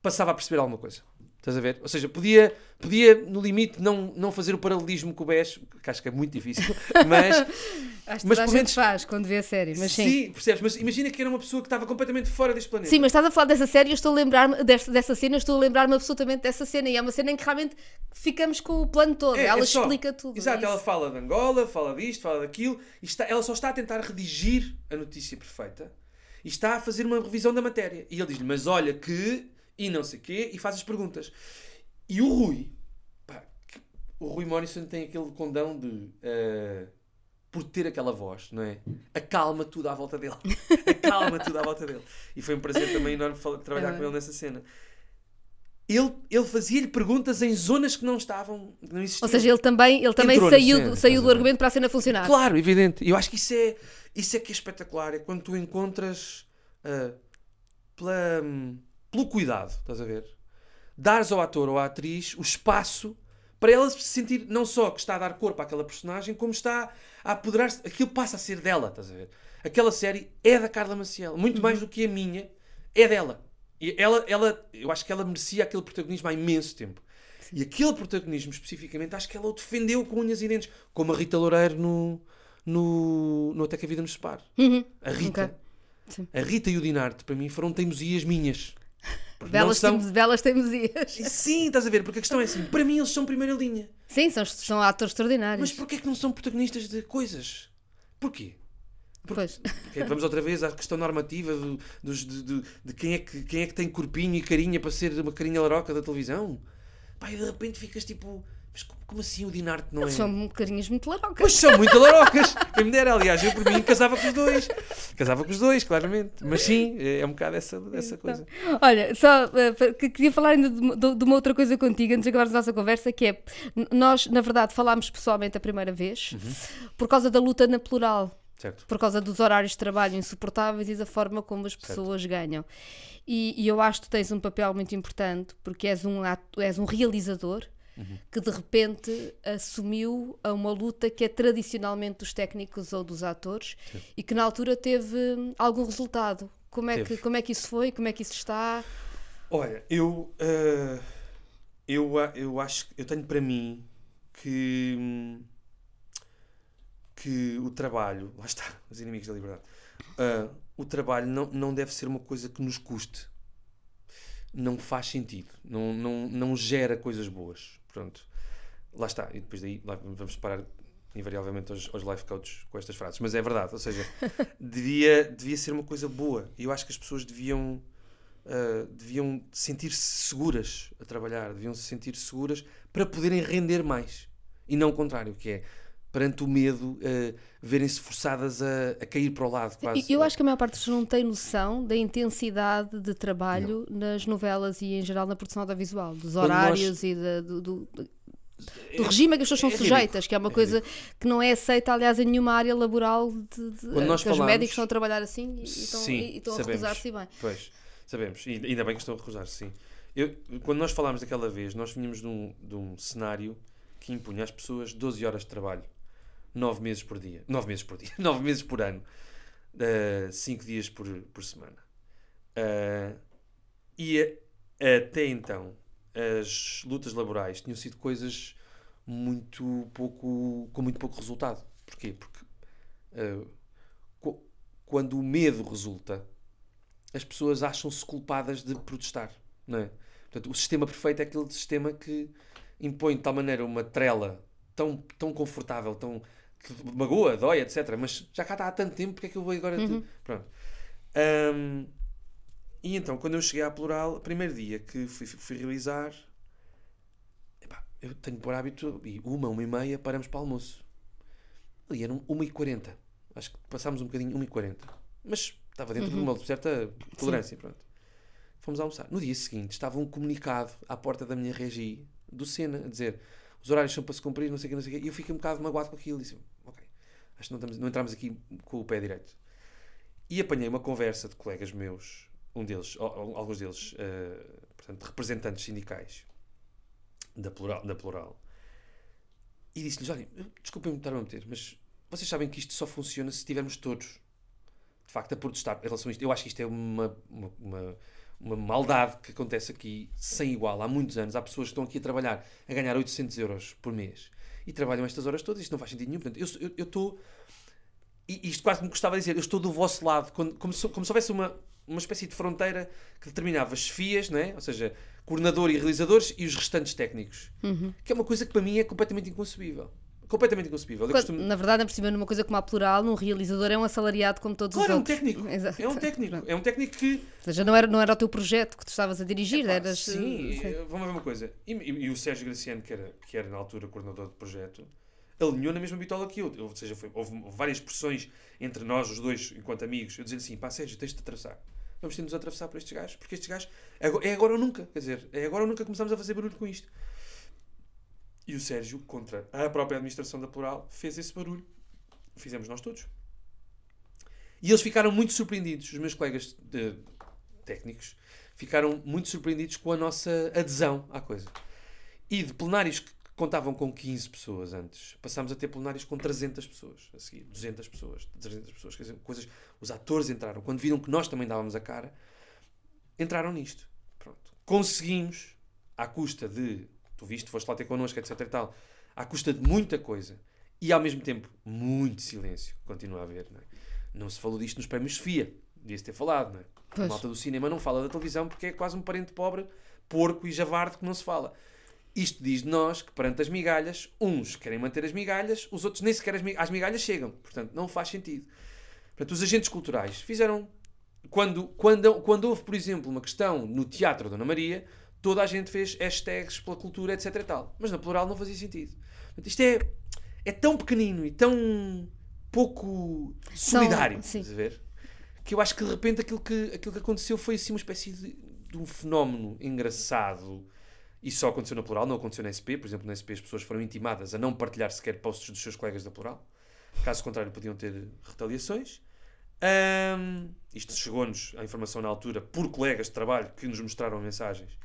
passava a perceber alguma coisa. Estás a ver? Ou seja, podia, podia no limite, não, não fazer o paralelismo com o BES, que acho que é muito difícil, mas Acho que Mas a pelo menos- faz quando vê a série, mas sim. percebes? Mas imagina que era uma pessoa que estava completamente fora deste planeta. Sim, mas estás a falar dessa série, eu estou a lembrar-me dessa, dessa cena, eu estou a lembrar-me absolutamente dessa cena. E é uma cena em que realmente ficamos com o plano todo. É, ela é só- explica tudo. Exato, é ela fala de Angola, fala disto, fala daquilo, e está, ela só está a tentar redigir a notícia perfeita e está a fazer uma revisão da matéria. E ele diz-lhe, mas olha que, e não sei quê, e faz as perguntas. E o Rui, pá, o Rui Morrison tem aquele condão de, eh, por ter aquela voz, não é? Acalma tudo à volta dele. Acalma tudo à volta dele. E foi um prazer também enorme trabalhar É com ele nessa cena. Ele, ele fazia-lhe perguntas em zonas que não estavam, que não existiam. Ou seja, ele também, ele também Entrou saiu, cena, saiu do argumento para a cena funcionar. Claro, evidente. Eu acho que isso é, isso é que é espetacular. É quando tu encontras ah, pela, hum, pelo cuidado, estás a ver? Dares ao ator ou à atriz o espaço para ela se sentir não só que está a dar corpo àquela personagem, como está a apoderar-se. Aquilo passa a ser dela, estás a ver? Aquela série é da Carla Maciel. Muito mais do que a minha, é dela. E ela, ela, eu acho que ela merecia aquele protagonismo há imenso tempo. E aquele protagonismo, especificamente, acho que ela o defendeu com unhas e dentes. Como a Rita Loureiro no, no, no Até que a Vida nos Separe. Uhum. A Rita. Ok. Sim. A Rita e o Dinarte, para mim, foram teimosias minhas. Porque Belas, são... temos, belas teimosias. Sim, estás a ver? Porque a questão é assim, para mim eles são primeira linha. Sim, são, são atores extraordinários. Mas porquê é que não são protagonistas de coisas? Porquê? Pois. Porque Vamos outra vez à questão normativa do- dos- de, de- de quem, é que, quem é que tem corpinho e carinha para ser uma carinha laroca da televisão. Pá, e de repente ficas tipo, Mas como, como assim o Dinarte não Eles é? são carinhas muito larocas. Pois são muito larocas. Quem me dera, aliás, eu por mim casava com os dois. Casava com os dois, claramente. Mas sim, é é um bocado essa, essa coisa. Olha, só que queria falar ainda de, uma- de- de uma outra coisa contigo antes de acabarmos a nossa conversa, que é nós, na verdade, falámos pessoalmente a primeira vez Uhum. por causa da luta na plural. Certo? por causa dos horários de trabalho insuportáveis e da forma como as pessoas ganham. E, e eu acho que tu tens um papel muito importante porque és um, ato- és um realizador que de repente assumiu a uma luta que é tradicionalmente dos técnicos ou dos atores e que na altura teve hum, algum resultado. Como é, que, como é que isso foi? Como é que isso está? Olha, eu, eh, eu, eu acho eu tenho para mim que, hum, que o trabalho, lá está, os inimigos da liberdade, Ah, o trabalho não, não deve ser uma coisa que nos custe. Não faz sentido, não, não, não gera coisas boas. Pronto, lá está, e depois daí vamos parar invariavelmente aos, aos life coaches com estas frases, mas é verdade, ou seja, devia, devia ser uma coisa boa. E eu acho que as pessoas deviam Uh, deviam sentir-se seguras a trabalhar, deviam se sentir seguras para poderem render mais. E não o contrário, que é perante o medo, uh, verem-se forçadas a, a cair para o lado. Quase. E Eu acho que a maior parte das pessoas não tem noção da intensidade de trabalho nas novelas e em geral na produção audiovisual, dos nós- horários e da- do, do- do regime a que as pessoas são é sujeitas, que é uma É coisa que não é aceita, aliás, em nenhuma área laboral de, de Quando nós que os falamos- médicos estão a trabalhar assim e, e estão, Sim, e estão a recusar-se bem. Pois, sabemos. E ainda bem que estão a recusar, sim. Eu, quando nós falámos daquela vez, nós vinhamos de um, de um cenário que impunha às pessoas 12 horas de trabalho, 9 meses por dia. 9 meses por dia. 9 meses por ano. 5 dias por, por semana. Ah, e até então, as lutas laborais tinham sido coisas muito pouco, com muito pouco resultado. Porquê? Porque qu- quando o medo resulta, as pessoas acham-se culpadas de protestar, não é? Portanto, o sistema perfeito é aquele sistema que impõe de tal maneira uma trela tão, tão confortável, tão que magoa, dói, etc. Mas já cá está há tanto tempo, porque é que eu vou agora... te- Pronto. Ahm, e então, quando eu cheguei à Plural, primeiro dia que fui, fui realizar, epá, eu tenho por hábito, e uma, uma e meia, paramos para o almoço. Ali eram uma e quarenta. Acho que passámos um bocadinho, uma e quarenta. Mas estava dentro de uma certa tolerância, pronto. Fomos almoçar. No dia seguinte estava um comunicado à porta da minha regi do Sena a dizer os horários são para se cumprir, não sei o que, não sei o quê. E eu fiquei um bocado magoado com aquilo. Disse, acho que não, estamos, não entramos aqui com o pé direito. E apanhei uma conversa de colegas meus, um deles, al- al- alguns deles, eh, portanto, representantes sindicais da Plural, da plural e disse-lhes: Olhem, desculpem-me estar a meter, mas vocês sabem que isto só funciona se estivermos todos, de facto, a protestar em relação a isto. Eu acho que isto é uma, uma, uma, uma maldade que acontece aqui sem igual. Há muitos anos, há pessoas que estão aqui a trabalhar a ganhar 800 euros por mês e trabalham estas horas todas. Isto não faz sentido nenhum. Portanto, eu- estou. E isto quase me gostava de dizer, eu estou do vosso lado, quando- como, se, como se houvesse uma, uma espécie de fronteira que determinava as chefias, não é? ou seja, coordenador e realizadores e os restantes técnicos. Que é uma coisa que para mim é completamente inconcebível. Completamente inconcebível. Quando, costumo- Na verdade, é por cima numa coisa como a plural, num realizador é um assalariado como todos Claro, é os um outros. técnico. Exato. É um técnico. É um técnico que. Ou seja, não era, não era o teu projeto que tu estavas a dirigir, Pá, eras. sim, eh, eh, vamos ver uma coisa. E, e- e o Sérgio Graciano, que era, que era na altura coordenador do projeto, alinhou na mesma bitola que eu. Ou seja, foi- houve várias pressões entre nós, os dois, enquanto amigos. Eu dizia assim: pá, Sérgio, tens de atravessar. Vamos ter de nos atravessar por estes gajos, porque estes gajos é agora ou nunca. Quer dizer, é agora ou nunca começamos a fazer barulho com isto. E o Sérgio, contra a própria administração da Plural, fez esse barulho. Fizemos nós todos. E eles ficaram muito surpreendidos, os meus colegas de- técnicos, ficaram muito surpreendidos com a nossa adesão à coisa. E de plenários que contavam com 15 pessoas antes, passámos a ter plenários com 300 pessoas, a seguir, 200 pessoas, 300 pessoas, dizer, coisas, os atores entraram, quando viram que nós também dávamos a cara, entraram nisto. Pronto. Conseguimos, à custa de, tu viste, foste lá ter connosco, etc e tal, à custa de muita coisa, e ao mesmo tempo muito silêncio, continua a haver, não é? Não se falou disto nos prémios Sofia, devia-se ter falado, não é? A Pois. malta do cinema não fala da televisão porque é quase um parente pobre, porco e javarde que não se fala. Isto diz de nós que perante as migalhas, uns querem manter as migalhas, os outros nem sequer as migalhas chegam. Portanto, não faz sentido. Portanto, os agentes culturais fizeram. Quando, quando, quando houve, por exemplo, uma questão no Teatro Dona Maria, toda a gente fez hashtags pela cultura, etc e tal. Mas na plural não fazia sentido. Portanto, isto é, é tão pequenino e tão pouco solidário, a ver? Que eu acho que de repente aquilo que, aquilo que aconteceu foi assim uma espécie de, de um fenómeno engraçado e só aconteceu na plural, não aconteceu na SP. Por exemplo, na SP as pessoas foram intimadas a não partilhar sequer posts dos seus colegas da plural. Caso contrário, podiam ter retaliações. Ahm, isto chegou-nos a informação na altura por colegas de trabalho que nos mostraram mensagens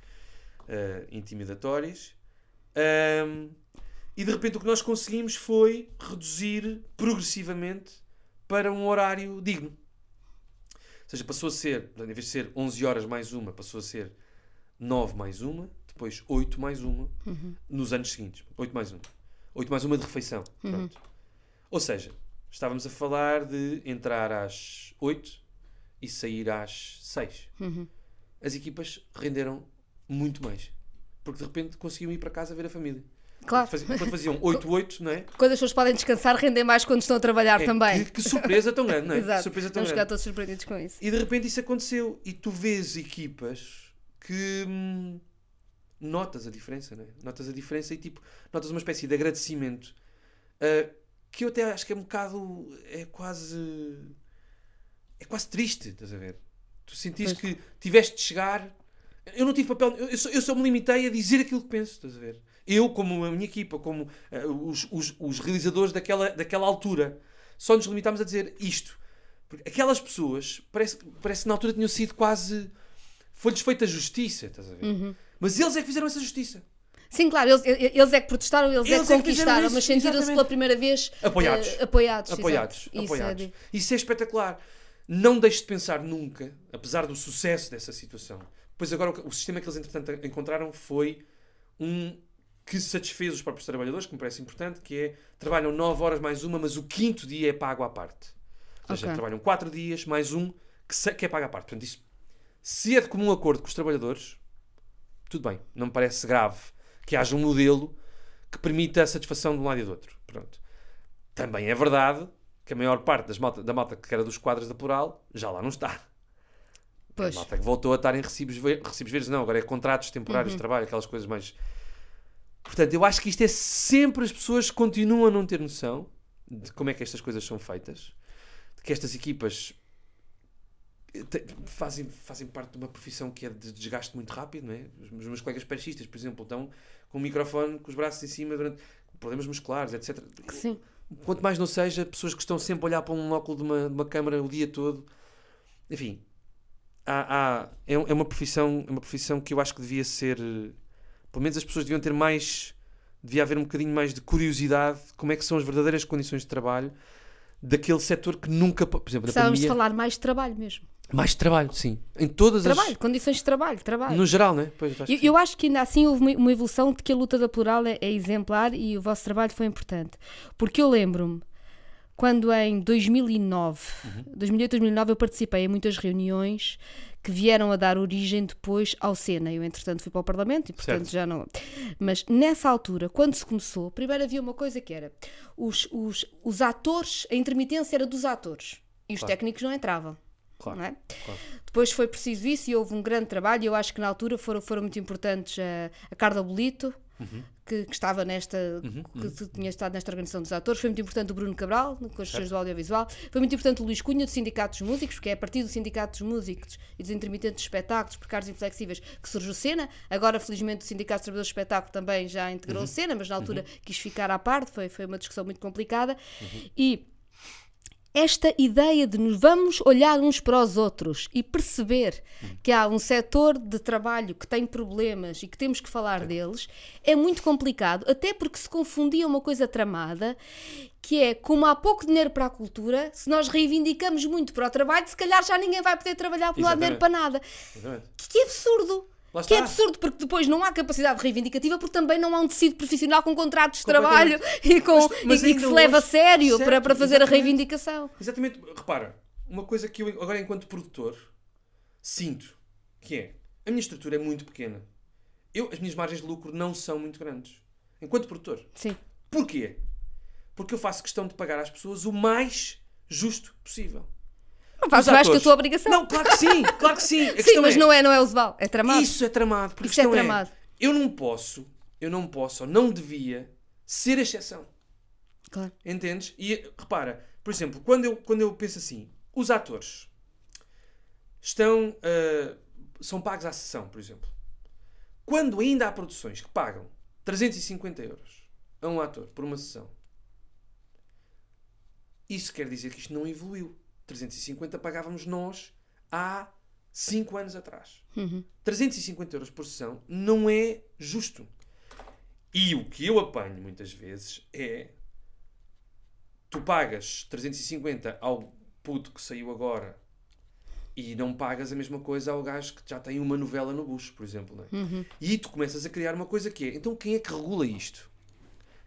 ah, intimidatórias. Ahm, e de repente o que nós conseguimos foi reduzir progressivamente para um horário digno. Ou seja, passou a ser, em vez de ser 11 horas mais uma, passou a ser 9 mais uma, depois 8 mais uma, nos anos seguintes. 8 mais uma. 8 mais uma de refeição. Pronto. Ou seja, estávamos a falar de entrar às 8 e sair às 6. As equipas renderam muito mais. Porque de repente conseguiam ir para casa ver a família. Claro. Quando faziam 8-8, não é? Quando as pessoas podem descansar, rendem mais quando estão a trabalhar É, também. Que, que surpresa tão grande, não é? Exato. Surpresa tão Vamos grande. ficar todos surpreendidos com isso. E de repente isso aconteceu. E tu vês equipas que hum, notas a diferença, né? Notas a diferença e tipo, notas uma espécie de agradecimento ah, que eu até acho que é um bocado. É quase. É quase triste, estás a ver? Tu sentiste que tiveste de chegar. Eu não tive papel. Eu só, eu só me limitei a dizer aquilo que penso, estás a ver? Eu, como a minha equipa, como ah, os, os, os realizadores daquela, daquela altura, só nos limitámos a dizer isto. Porque aquelas pessoas, parece, parece que na altura tinham sido quase. Foi-lhes feita justiça, estás a ver? Uhum. Mas eles é que fizeram essa justiça. Sim, claro, eles, eles é que protestaram, eles, Eles é é que conquistaram, isso, mas sentiram-se pela primeira vez Apoiados. eh, apoiados. apoiados. Isso é apoiados. de- Isso é espetacular. Não deixes de pensar nunca, apesar do sucesso dessa situação. Pois agora o sistema que eles entretanto encontraram foi um que satisfez os próprios trabalhadores, que me parece importante, que é trabalham 9 horas mais uma, mas o quinto dia é pago à parte. Ou seja, Ok. trabalham 4 dias mais um que, que é pago à parte. Portanto, isso, se é de comum acordo com os trabalhadores, tudo bem. Não me parece grave que haja um modelo que permita a satisfação de um lado e do outro. Pronto. Também é verdade que a maior parte das malta, da malta que era dos quadros da plural já lá não está. Pois. A malta que voltou a estar em recibos, recibos verdes, não, agora é contratos temporários de trabalho, aquelas coisas mais. Portanto, eu acho que isto é sempre as pessoas continuam a não ter noção de como é que estas coisas são feitas, de que estas equipas te- fazem, fazem parte de uma profissão que é de desgaste muito rápido, não é? Os, os meus colegas perchistas, por exemplo, estão com o microfone, com os braços em cima, durante problemas musculares, etc. Sim. Quanto mais não seja, pessoas que estão sempre a olhar para um óculo de uma, de uma câmara o dia todo. Enfim, há, há- é, é uma profissão, é uma profissão que eu acho que devia ser. eh, Pelo menos as pessoas deviam ter mais. Devia haver um bocadinho mais de curiosidade de como é que são as verdadeiras condições de trabalho daquele setor que nunca. Por exemplo, Precisávamos de pandemia. falar mais de trabalho mesmo. Mais trabalho, sim. Em todas Trabalho, as. condições de trabalho, trabalho. No geral, né? Pois, acho Eu, eu acho que ainda assim houve uma, uma evolução de que a luta da plural é, é exemplar e o vosso trabalho foi importante. Porque eu lembro-me, quando em 2009, Uhum. 2008, 2009, eu participei em muitas reuniões que vieram a dar origem depois ao Sena. Eu, entretanto, fui para o Parlamento e, portanto, Certo. já não. Mas nessa altura, quando se começou, primeiro havia uma coisa que era os, os, os atores, a intermitência era dos atores e os Claro. técnicos não entravam. Claro, é? claro. Depois foi preciso isso e houve um grande trabalho. Eu acho que na altura foram, foram muito importantes a, a Carla Bolito, Uhum. que, que estava nesta, que tu- tinha estado nesta organização dos atores. Foi muito importante o Bruno Cabral, com as questões do audiovisual. Foi muito importante o Luís Cunha, do Sindicato dos Músicos, que é a partir do Sindicato dos Músicos e dos Intermitentes de Espetáculos, precários e inflexíveis, que surgiu Cena. Agora, felizmente, o Sindicato dos Trabalhadores de Espetáculo também já integrou Uhum. Cena, mas na altura quis ficar à parte. Foi, foi uma discussão muito complicada. Uhum. E esta ideia de nos vamos olhar uns para os outros e perceber que há um setor de trabalho que tem problemas e que temos que falar deles é muito complicado, até porque se confundia uma coisa tramada, que é como há pouco dinheiro para a cultura, se nós reivindicamos muito para o trabalho, se calhar já ninguém vai poder trabalhar porque não há dinheiro para nada. Exatamente. Que, que absurdo! Que é absurdo, porque depois não há capacidade reivindicativa, porque também não há um tecido profissional com contratos de trabalho e, com, Mas- mas e, e que se leva a sério para, Certo, para fazer a reivindicação. Exatamente, repara, uma coisa que eu agora enquanto produtor sinto que é a minha estrutura é muito pequena. Eu, as minhas margens de lucro não são muito grandes. Enquanto produtor. Sim. Porquê? Porque eu faço questão de pagar às pessoas o mais justo possível. Não fazes mais que a tua obrigação. Não, claro que sim, claro que sim. A Sim, mas é, não é, não é usual. É tramado. Isso é tramado. Porque Isso é questão tramado. eu não posso, eu não posso, ou não devia ser a exceção. Claro. Entendes? E repara, por exemplo, quando eu, quando eu penso assim, os atores estão. ah, são pagos à sessão, por exemplo. Quando ainda há produções que pagam 350 euros a um ator por uma sessão, isso quer dizer que isto não evoluiu. 350 pagávamos nós há 5 anos atrás. Uhum. 350 euros por sessão não é justo. E o que eu apanho muitas vezes é tu pagas 350 ao puto que saiu agora e não pagas a mesma coisa ao gajo que já tem uma novela no bucho, por exemplo. Não é? Uhum. E tu começas a criar uma coisa que é, então quem é que regula isto?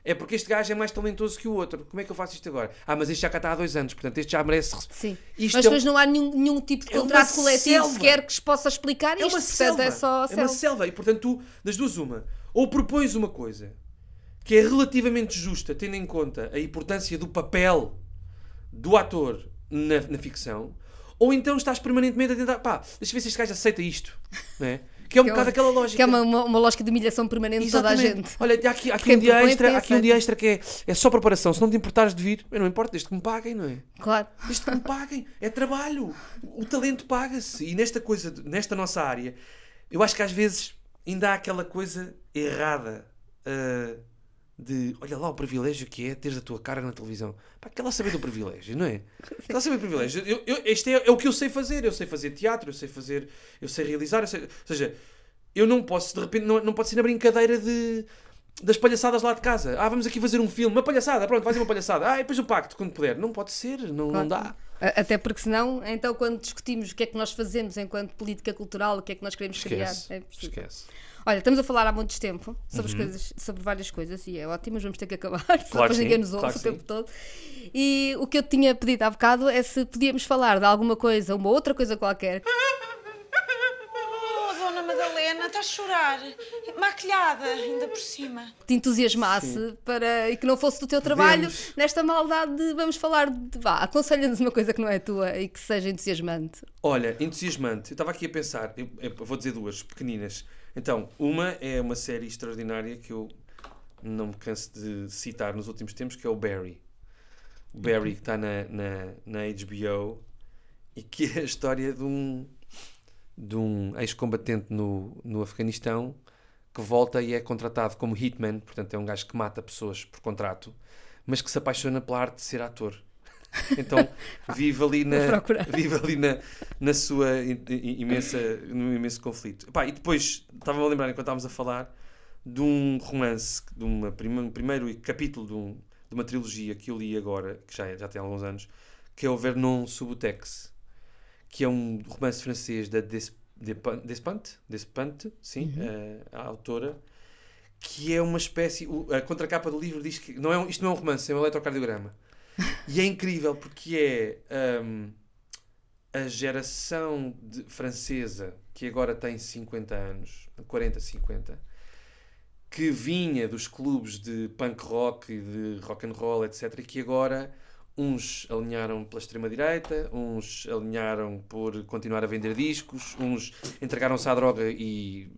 É porque este gajo é mais talentoso que o outro. Como é que eu faço isto agora? Ah, mas este já cá está há dois anos, portanto este já merece. Sim. Isto Mas é um- depois não há nenhum, nenhum tipo de É contrato coletivo selva. sequer que se possa explicar É isto. uma selva. é só É uma selva. selva. E portanto, tu, das duas, uma. Ou propões uma coisa que é relativamente justa, tendo em conta a importância do papel do ator na, na ficção, ou então estás permanentemente a tentar. Pá, deixa eu ver se este gajo aceita isto. Não é? Que é um Que é bocado uma- aquela lógica. Que é uma, uma, uma lógica de humilhação permanente de toda a gente. Olha, há aqui, há aqui um dia extra, aqui um dia extra que é, é só preparação. Se não te importares de vir, eu não importa, desde que me paguem, não é? Claro. Desde que me paguem. É trabalho. O talento paga-se. E nesta coisa, nesta nossa área, eu acho que às vezes ainda há aquela coisa errada ah, de olha lá o privilégio que é teres a tua cara na televisão. Pá, quer lá saber do privilégio, não é? Quer lá saber do privilégio. Eu, eu, este é, é o que eu sei fazer. Eu sei fazer teatro, eu sei fazer, eu sei realizar. eu sei- ou seja, eu não posso, de repente, não, não pode ser na brincadeira de. Das palhaçadas lá de casa. Ah, vamos aqui fazer um filme. Uma palhaçada. Pronto, fazem uma palhaçada. Ah, e depois o pacto, quando puder. Não pode ser. Não, não dá. Até porque senão, então quando discutimos o que é que nós fazemos enquanto política cultural, o que é que nós queremos Esquece. criar, é. Esquece. Olha, estamos a falar há muito tempo sobre, as coisas, sobre várias coisas e é ótimo, mas vamos ter que acabar, porque Uhum. Claro depois ninguém sim, nos ouve claro o tempo todo. E o que eu tinha pedido há bocado é se podíamos falar de alguma coisa, uma outra coisa qualquer, Madalena, está a chorar. Maquilhada, ainda por cima. que te entusiasmasse para, e que não fosse do teu trabalho Podemos. nesta maldade de vamos falar de. Vá, aconselha-nos uma coisa que não é tua e que seja entusiasmante. Olha, entusiasmante. Eu estava aqui a pensar, eu, eu vou dizer duas pequeninas. Então, uma é uma série extraordinária que eu não me canso de citar nos últimos tempos, que é o Barry. O Barry que está na, na, na HBO e que é a história de um, de um ex-combatente no, no Afeganistão que volta e é contratado como hitman, portanto é um gajo que mata pessoas por contrato, mas que se apaixona pela arte de ser ator. Então vive ali na, vive ali na, na sua imensa, no imenso conflito. Epá, e depois, estava a lembrar enquanto estávamos a falar de um romance, de uma prima, um primeiro capítulo de, um- de uma trilogia que eu li agora, que já, já tem alguns anos, que é o Vernon Subutex, que é um romance francês da Des, Depan- Despentes, Despentes, sim, eh, a autora, que é uma espécie. A contracapa do livro diz que não é um- isto não é um romance, é um eletrocardiograma. E é incrível porque é hum, a geração de- francesa que agora tem 50 anos, 40, 50, que vinha dos clubes de punk rock e de rock and roll, etc., e que agora uns alinharam pela extrema-direita, uns alinharam por continuar a vender discos, uns entregaram-se à droga e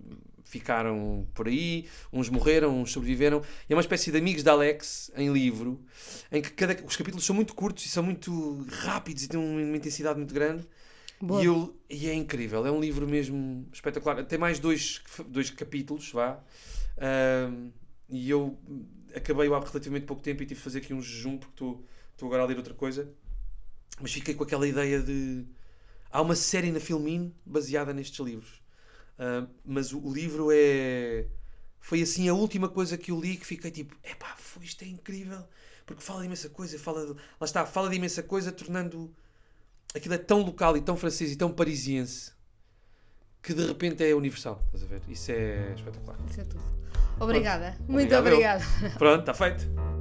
ficaram por aí, uns morreram, uns sobreviveram. E é uma espécie de amigos de Alex em livro, em que cada, os capítulos são muito curtos e são muito rápidos e têm uma, intensidade muito grande. E, eu, e é incrível, é um livro mesmo espetacular. Tem mais dois, dois capítulos, vá. Ahm, e eu acabei-o há relativamente pouco tempo e tive de fazer aqui um jejum porque estou estou agora a ler outra coisa. Mas fiquei com aquela ideia de. Há uma série na Filmin baseada nestes livros. Ah, mas o, o livro é. Foi assim a última coisa que eu li que fiquei tipo: epá, isto é incrível. Porque fala de imensa coisa, fala de, lá está, fala de imensa coisa, tornando. Aquilo é tão local e tão francês e tão parisiense que de repente é universal. Estás a ver? Isso é espetacular. Isso é tudo. Obrigada. Muito Obrigado eu. obrigada. Pronto, está feito.